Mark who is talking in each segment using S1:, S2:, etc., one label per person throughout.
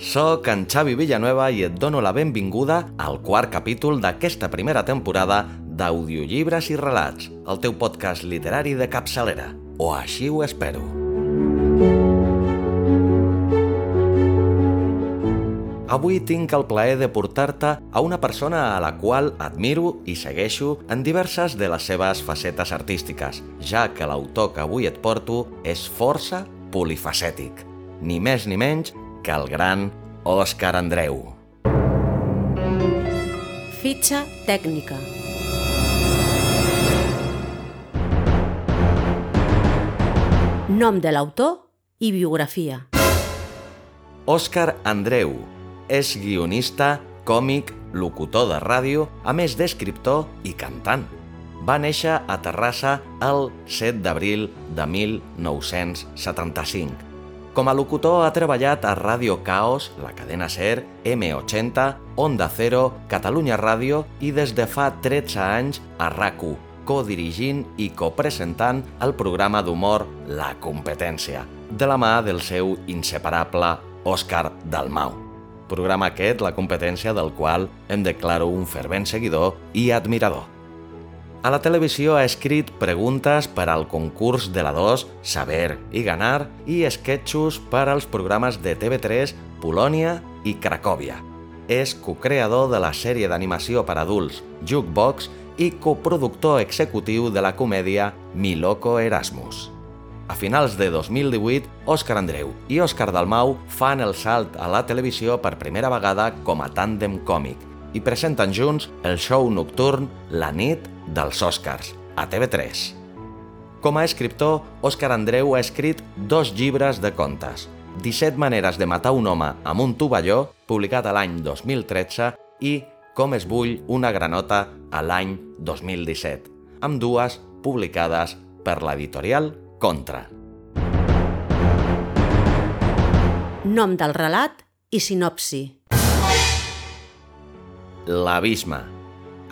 S1: sóc en Xavi Villanueva i et dono la benvinguda al quart capítol d'aquesta primera temporada d'Audiollibres i Relats, el teu podcast literari de capçalera. O així ho espero. Avui tinc el plaer de portar-te a una persona a la qual admiro i segueixo en diverses de les seves facetes artístiques, ja que l'autor que avui et porto és força polifacètic. Ni més ni menys que el gran Òscar Andreu.
S2: Fitxa tècnica. Nom de l'autor i biografia.
S1: Òscar Andreu és guionista, còmic, locutor de ràdio, a més d'escriptor i cantant. Va néixer a Terrassa el 7 d'abril de 1975. Com a locutor ha treballat a Ràdio Caos, la cadena SER, M80, Onda Cero, Catalunya Ràdio i des de fa 13 anys a RAC1, codirigint i copresentant el programa d'humor La Competència, de la mà del seu inseparable Òscar Dalmau. Programa aquest, La Competència, del qual em declaro un fervent seguidor i admirador. A la televisió ha escrit preguntes per al concurs de la 2 Saber i Ganar i esquetxos per als programes de TV3 Polònia i Cracòvia. És cocreador de la sèrie d'animació per adults Jukebox i coproductor executiu de la comèdia Mi Loco Erasmus. A finals de 2018, Òscar Andreu i Òscar Dalmau fan el salt a la televisió per primera vegada com a tàndem còmic i presenten junts el show nocturn La nit dels Oscars, a TV3. Com a escriptor, Òscar Andreu ha escrit dos llibres de contes, 17 maneres de matar un home amb un tovalló, publicat a l'any 2013, i Com es bull una granota a l'any 2017, amb dues publicades per l'editorial Contra.
S2: Nom del relat i sinopsi.
S1: L'abisme.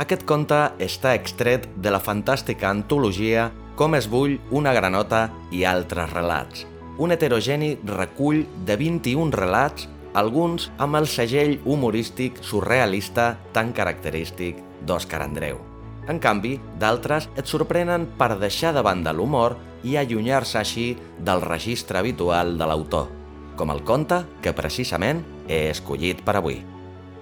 S1: Aquest conte està extret de la fantàstica antologia Com es bull una granota i altres relats. Un heterogeni recull de 21 relats, alguns amb el segell humorístic surrealista tan característic d'Òscar Andreu. En canvi, d'altres et sorprenen per deixar de banda l'humor i allunyar-se així del registre habitual de l'autor, com el conte que precisament he escollit per avui.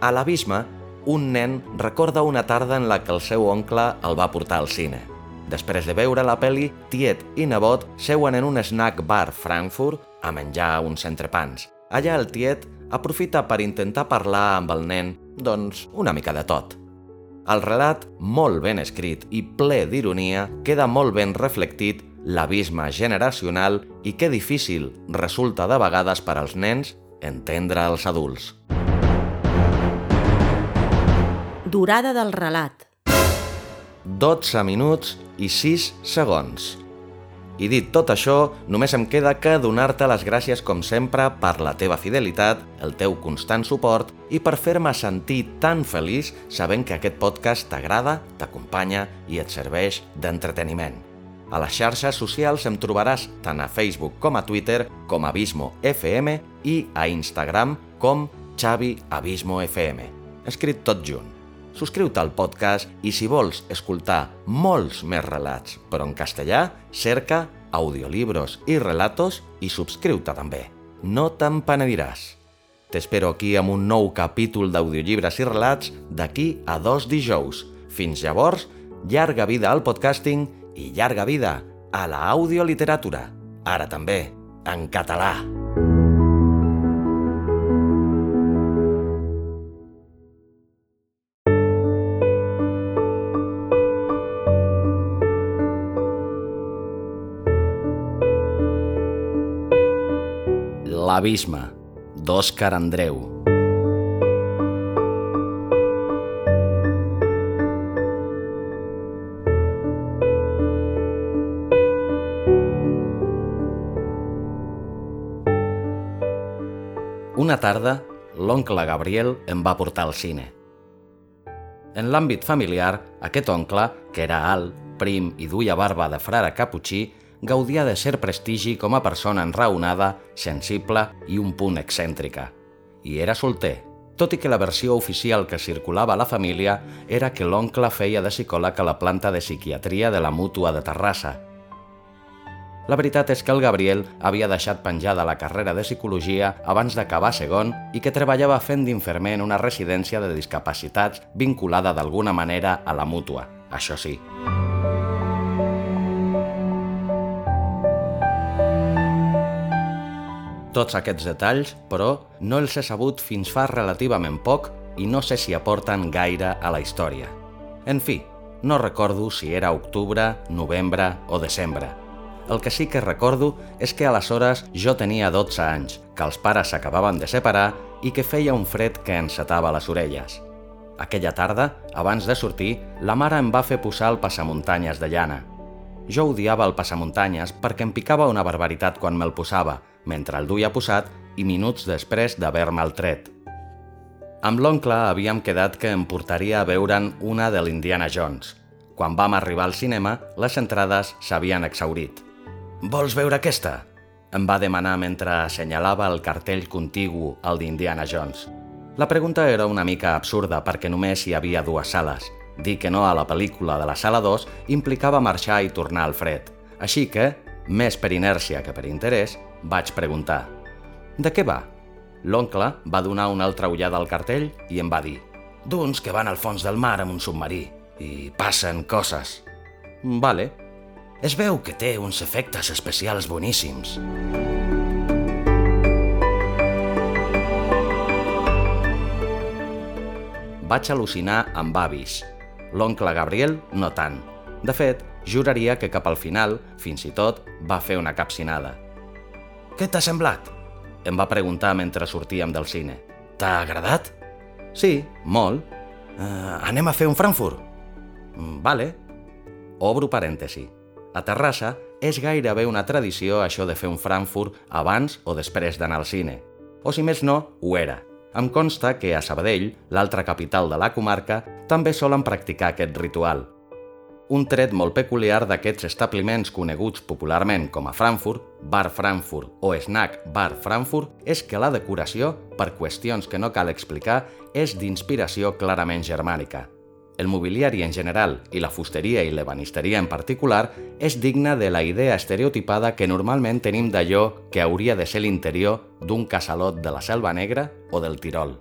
S1: A l'abisme, un nen recorda una tarda en la que el seu oncle el va portar al cine. Després de veure la peli, tiet i nebot seuen en un snack bar Frankfurt a menjar uns entrepans. Allà el tiet aprofita per intentar parlar amb el nen, doncs, una mica de tot. El relat, molt ben escrit i ple d'ironia, queda molt ben reflectit l'abisme generacional i que difícil resulta de vegades per als nens entendre els adults.
S2: Durada del relat.
S1: 12 minuts i 6 segons. I dit tot això, només em queda que donar-te les gràcies com sempre per la teva fidelitat, el teu constant suport i per fer-me sentir tan feliç sabent que aquest podcast t'agrada, t'acompanya i et serveix d'entreteniment. A les xarxes socials em trobaràs tant a Facebook com a Twitter com Abismo FM i a Instagram com Xavi Abismo FM. Escrit tot junt subscriu-te al podcast i si vols escoltar molts més relats, però en castellà, cerca audiolibros i relatos i subscriu-te també. No te'n penediràs. T'espero aquí amb un nou capítol d'audiollibres i relats d'aquí a dos dijous. Fins llavors, llarga vida al podcasting i llarga vida a la audioliteratura. Ara també, en català. L'abisme, d'Òscar Andreu. Una tarda, l'oncle Gabriel em va portar al cine. En l'àmbit familiar, aquest oncle, que era alt, prim i duia barba de frare caputxí, gaudia de ser prestigi com a persona enraonada, sensible i un punt excèntrica. I era solter, tot i que la versió oficial que circulava a la família era que l'oncle feia de psicòleg a la planta de psiquiatria de la Mútua de Terrassa. La veritat és que el Gabriel havia deixat penjada la carrera de psicologia abans d'acabar segon i que treballava fent d'infermer en una residència de discapacitats vinculada d'alguna manera a la Mútua, això sí. Tots aquests detalls, però, no els he sabut fins fa relativament poc i no sé si aporten gaire a la història. En fi, no recordo si era octubre, novembre o desembre. El que sí que recordo és que aleshores jo tenia 12 anys, que els pares s'acabaven de separar i que feia un fred que encetava les orelles. Aquella tarda, abans de sortir, la mare em va fer posar el passamuntanyes de llana. Jo odiava el passamuntanyes perquè em picava una barbaritat quan me'l posava, mentre el duia posat i minuts després d'haver-me'l tret. Amb l'oncle havíem quedat que em portaria a veure'n una de l'Indiana Jones. Quan vam arribar al cinema, les entrades s'havien exaurit. «Vols veure aquesta?» em va demanar mentre assenyalava el cartell contigu al d'Indiana Jones. La pregunta era una mica absurda perquè només hi havia dues sales. Dir que no a la pel·lícula de la sala 2 implicava marxar i tornar al fred. Així que, més per inèrcia que per interès, vaig preguntar. De què va? L'oncle va donar una altra ullada al cartell i em va dir «D'uns que van al fons del mar amb un submarí i passen coses». «Vale». Es veu que té uns efectes especials boníssims. Vaig al·lucinar amb avis. L'oncle Gabriel no tant. De fet, juraria que cap al final, fins i tot, va fer una capcinada. Què t'ha semblat? Em va preguntar mentre sortíem del cine. T'ha agradat? Sí, molt. Uh, anem a fer un Frankfurt? Mm, vale. Obro parèntesi. A Terrassa és gairebé una tradició això de fer un Frankfurt abans o després d'anar al cine. O si més no, ho era. Em consta que a Sabadell, l'altra capital de la comarca, també solen practicar aquest ritual – un tret molt peculiar d'aquests establiments coneguts popularment com a Frankfurt, Bar Frankfurt o Snack Bar Frankfurt és que la decoració, per qüestions que no cal explicar, és d'inspiració clarament germànica. El mobiliari en general i la fusteria i l'ebanisteria en particular és digna de la idea estereotipada que normalment tenim d'allò que hauria de ser l'interior d'un casalot de la Selva Negra o del Tirol.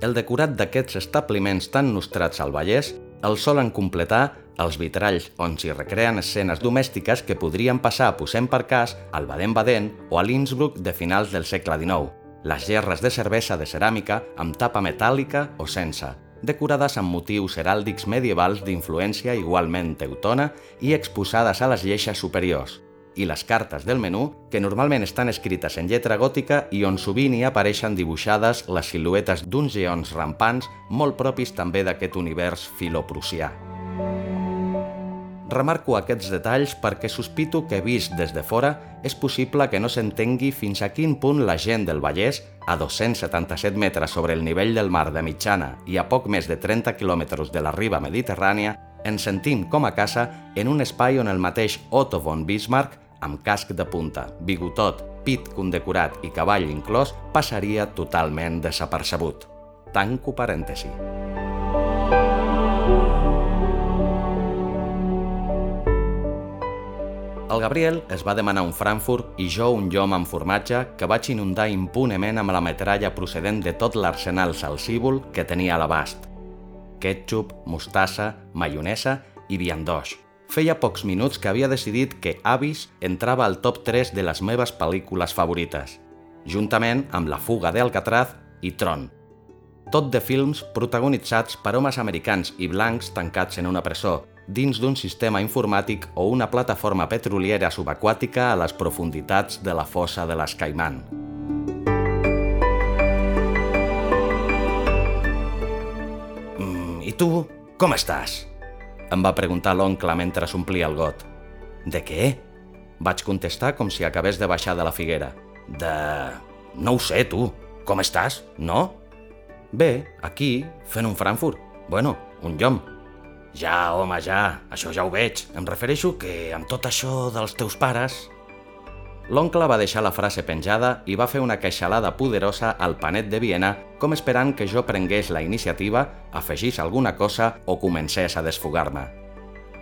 S1: El decorat d'aquests establiments tan nostrats al Vallès el solen completar els vitralls on s'hi recreen escenes domèstiques que podrien passar, posem per cas, al Baden-Baden o a l'Innsbruck de finals del segle XIX, les gerres de cervesa de ceràmica amb tapa metàl·lica o sense, decorades amb motius heràldics medievals d'influència igualment teutona i exposades a les lleixes superiors, i les cartes del menú, que normalment estan escrites en lletra gòtica i on sovint hi apareixen dibuixades les siluetes d'uns geons rampants molt propis també d'aquest univers filoprussià. Remarco aquests detalls perquè sospito que vist des de fora és possible que no s'entengui fins a quin punt la gent del Vallès, a 277 metres sobre el nivell del mar de mitjana i a poc més de 30 quilòmetres de la riba mediterrània, ens sentim com a casa en un espai on el mateix Otto von Bismarck amb casc de punta, bigotot, pit condecorat i cavall inclòs, passaria totalment desapercebut. Tanco parèntesi. El Gabriel es va demanar un Frankfurt i jo un llom amb formatge que vaig inundar impunement amb la metralla procedent de tot l'arsenal salsívol que tenia a l'abast. Ketchup, mostassa, maionesa i viandoix, Feia pocs minuts que havia decidit que Avis entrava al top 3 de les meves pel·lícules favorites, juntament amb La fuga d'Alcatraz i Tron. Tot de films protagonitzats per homes americans i blancs tancats en una presó, dins d'un sistema informàtic o una plataforma petroliera subaquàtica a les profunditats de la fossa de les Caiman. Mm, I tu, com estàs? Em va preguntar l'oncle mentre s'omplia el got. De què? Vaig contestar com si acabés de baixar de la figuera. De... No ho sé, tu. Com estàs? No? Bé, aquí, fent un Frankfurt. Bueno, un llom. Ja, home, ja, això ja ho veig. Em refereixo que amb tot això dels teus pares... L'oncle va deixar la frase penjada i va fer una queixalada poderosa al panet de Viena com esperant que jo prengués la iniciativa, afegís alguna cosa o comencés a desfogar-me.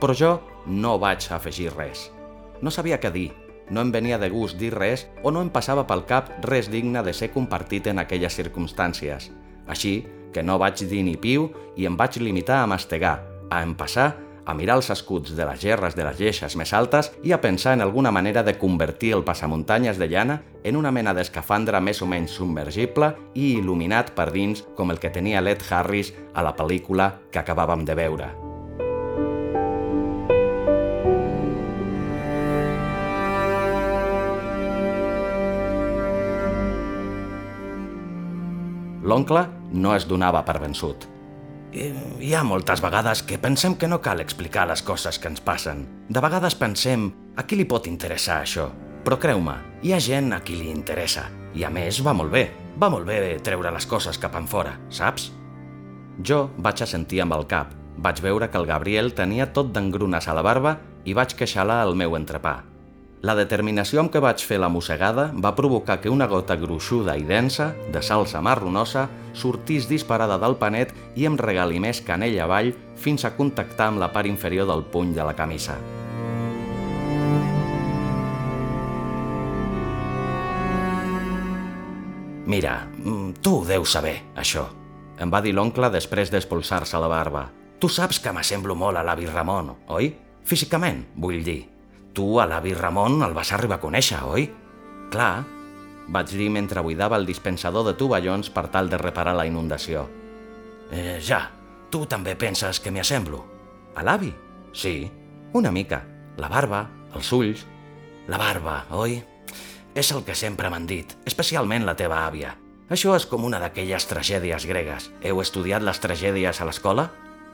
S1: Però jo no vaig afegir res. No sabia què dir, no em venia de gust dir res o no em passava pel cap res digne de ser compartit en aquelles circumstàncies. Així que no vaig dir ni piu i em vaig limitar a mastegar, a empassar a mirar els escuts de les gerres de les lleixes més altes i a pensar en alguna manera de convertir el passamuntanyes de llana en una mena d'escafandra més o menys submergible i il·luminat per dins com el que tenia Led Harris a la pel·lícula que acabàvem de veure. L'oncle no es donava per vençut. Hi ha moltes vegades que pensem que no cal explicar les coses que ens passen. De vegades pensem, a qui li pot interessar això? Però creu-me, hi ha gent a qui li interessa. I a més, va molt bé. Va molt bé treure les coses cap en fora, saps? Jo vaig assentir amb el cap. Vaig veure que el Gabriel tenia tot d'engrunes a la barba i vaig queixalar el meu entrepà. La determinació amb què vaig fer la mossegada va provocar que una gota gruixuda i densa, de salsa marronosa, sortís disparada del panet i em regalimés canell avall fins a contactar amb la part inferior del puny de la camisa. Mira, mm, tu ho deus saber, això, em va dir l'oncle després d'espolsar-se la barba. Tu saps que m'assemblo molt a l'avi Ramon, oi? Físicament, vull dir. Tu a l'avi Ramon el vas arribar a conèixer, oi? Clar, vaig dir mentre buidava el dispensador de tovallons per tal de reparar la inundació. Eh, ja, tu també penses que m'hi assemblo? A l'avi? Sí, una mica. La barba, els ulls... La barba, oi? És el que sempre m'han dit, especialment la teva àvia. Això és com una d'aquelles tragèdies gregues. Heu estudiat les tragèdies a l'escola?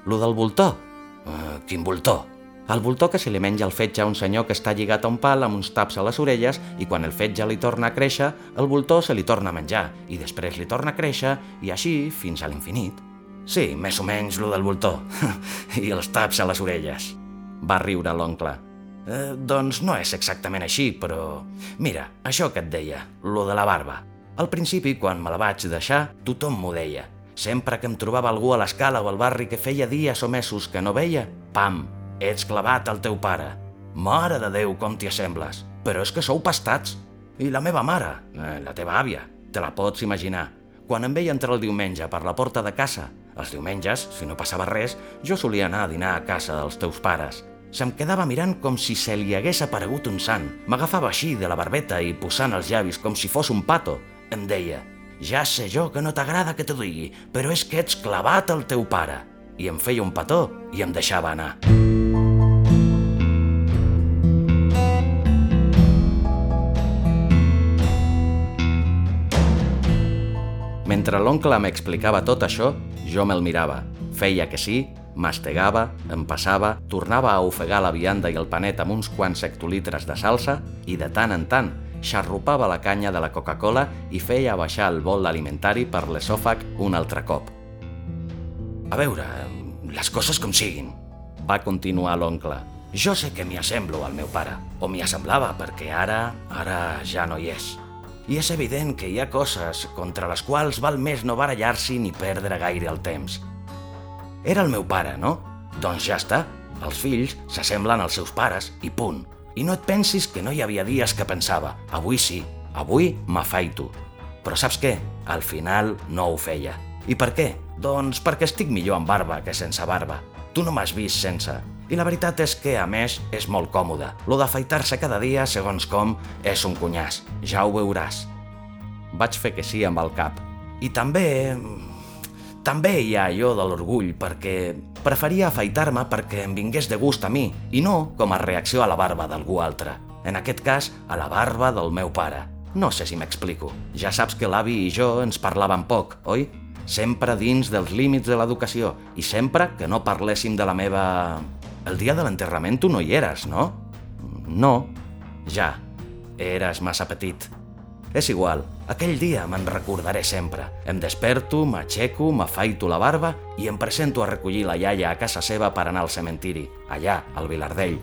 S1: Lo del voltor? Uh, quin voltor? El voltor que se li menja el fetge a un senyor que està lligat a un pal amb uns taps a les orelles i quan el fetge li torna a créixer, el voltor se li torna a menjar i després li torna a créixer i així fins a l'infinit. Sí, més o menys lo del voltor. I els taps a les orelles. Va riure l'oncle. Eh, doncs no és exactament així, però... Mira, això que et deia, lo de la barba. Al principi, quan me la vaig deixar, tothom m'ho deia. Sempre que em trobava algú a l'escala o al barri que feia dies o mesos que no veia, pam, Ets clavat al teu pare. Mare de Déu, com t'hi assembles. Però és que sou pastats. I la meva mare, eh, la teva àvia, te la pots imaginar. Quan em veia entrar el diumenge per la porta de casa, els diumenges, si no passava res, jo solia anar a dinar a casa dels teus pares. Se'm quedava mirant com si se li hagués aparegut un sant. M'agafava així de la barbeta i posant els llavis com si fos un pato. Em deia, ja sé jo que no t'agrada que t'ho digui, però és que ets clavat al teu pare. I em feia un petó i em deixava anar. Mentre l'oncle m'explicava tot això, jo me'l mirava. Feia que sí, mastegava, em passava, tornava a ofegar la vianda i el panet amb uns quants hectolitres de salsa i de tant en tant xarrupava la canya de la Coca-Cola i feia baixar el bol alimentari per l'esòfag un altre cop. A veure, les coses com siguin, va continuar l'oncle. Jo sé que m'hi assemblo al meu pare, o m'hi assemblava, perquè ara, ara ja no hi és. I és evident que hi ha coses contra les quals val més no barallar-s'hi ni perdre gaire el temps. Era el meu pare, no? Doncs ja està. Els fills s'assemblen als seus pares i punt. I no et pensis que no hi havia dies que pensava avui sí, avui m'afaito. Però saps què? Al final no ho feia. I per què? Doncs perquè estic millor amb barba que sense barba. Tu no m'has vist sense. I la veritat és que, a més, és molt còmode. Lo d'afaitar-se cada dia, segons com, és un cunyàs. Ja ho veuràs. Vaig fer que sí amb el cap. I també... També hi ha allò de l'orgull, perquè preferia afaitar-me perquè em vingués de gust a mi, i no com a reacció a la barba d'algú altre. En aquest cas, a la barba del meu pare. No sé si m'explico. Ja saps que l'avi i jo ens parlàvem poc, oi? sempre dins dels límits de l'educació i sempre que no parléssim de la meva... El dia de l'enterrament tu no hi eres, no? No. Ja. Eres massa petit. És igual, aquell dia me'n recordaré sempre. Em desperto, m'aixeco, m'afaito la barba i em presento a recollir la iaia a casa seva per anar al cementiri, allà, al Vilardell.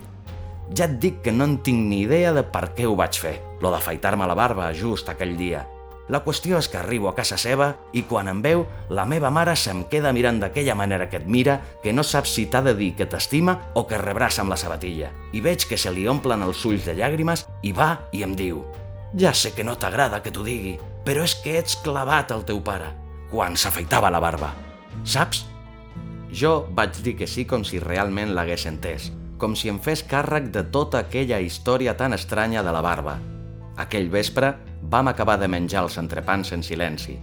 S1: Ja et dic que no en tinc ni idea de per què ho vaig fer, lo d'afaitar-me la barba just aquell dia. La qüestió és que arribo a casa seva i quan em veu, la meva mare se'm queda mirant d'aquella manera que et mira que no saps si t'ha de dir que t'estima o que rebràs amb la sabatilla. I veig que se li omplen els ulls de llàgrimes i va i em diu «Ja sé que no t'agrada que t'ho digui, però és que ets clavat al teu pare», quan s'afeitava la barba. Saps? Jo vaig dir que sí com si realment l'hagués entès, com si em fes càrrec de tota aquella història tan estranya de la barba. Aquell vespre vam acabar de menjar els entrepans en silenci.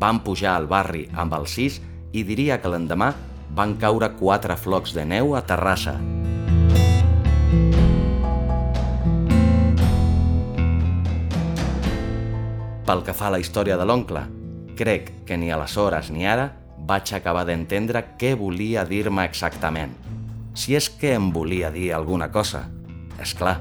S1: Vam pujar al barri amb el sis i diria que l'endemà van caure quatre flocs de neu a Terrassa. Pel que fa a la història de l'oncle, crec que ni aleshores ni ara vaig acabar d'entendre què volia dir-me exactament. Si és que em volia dir alguna cosa. És clar,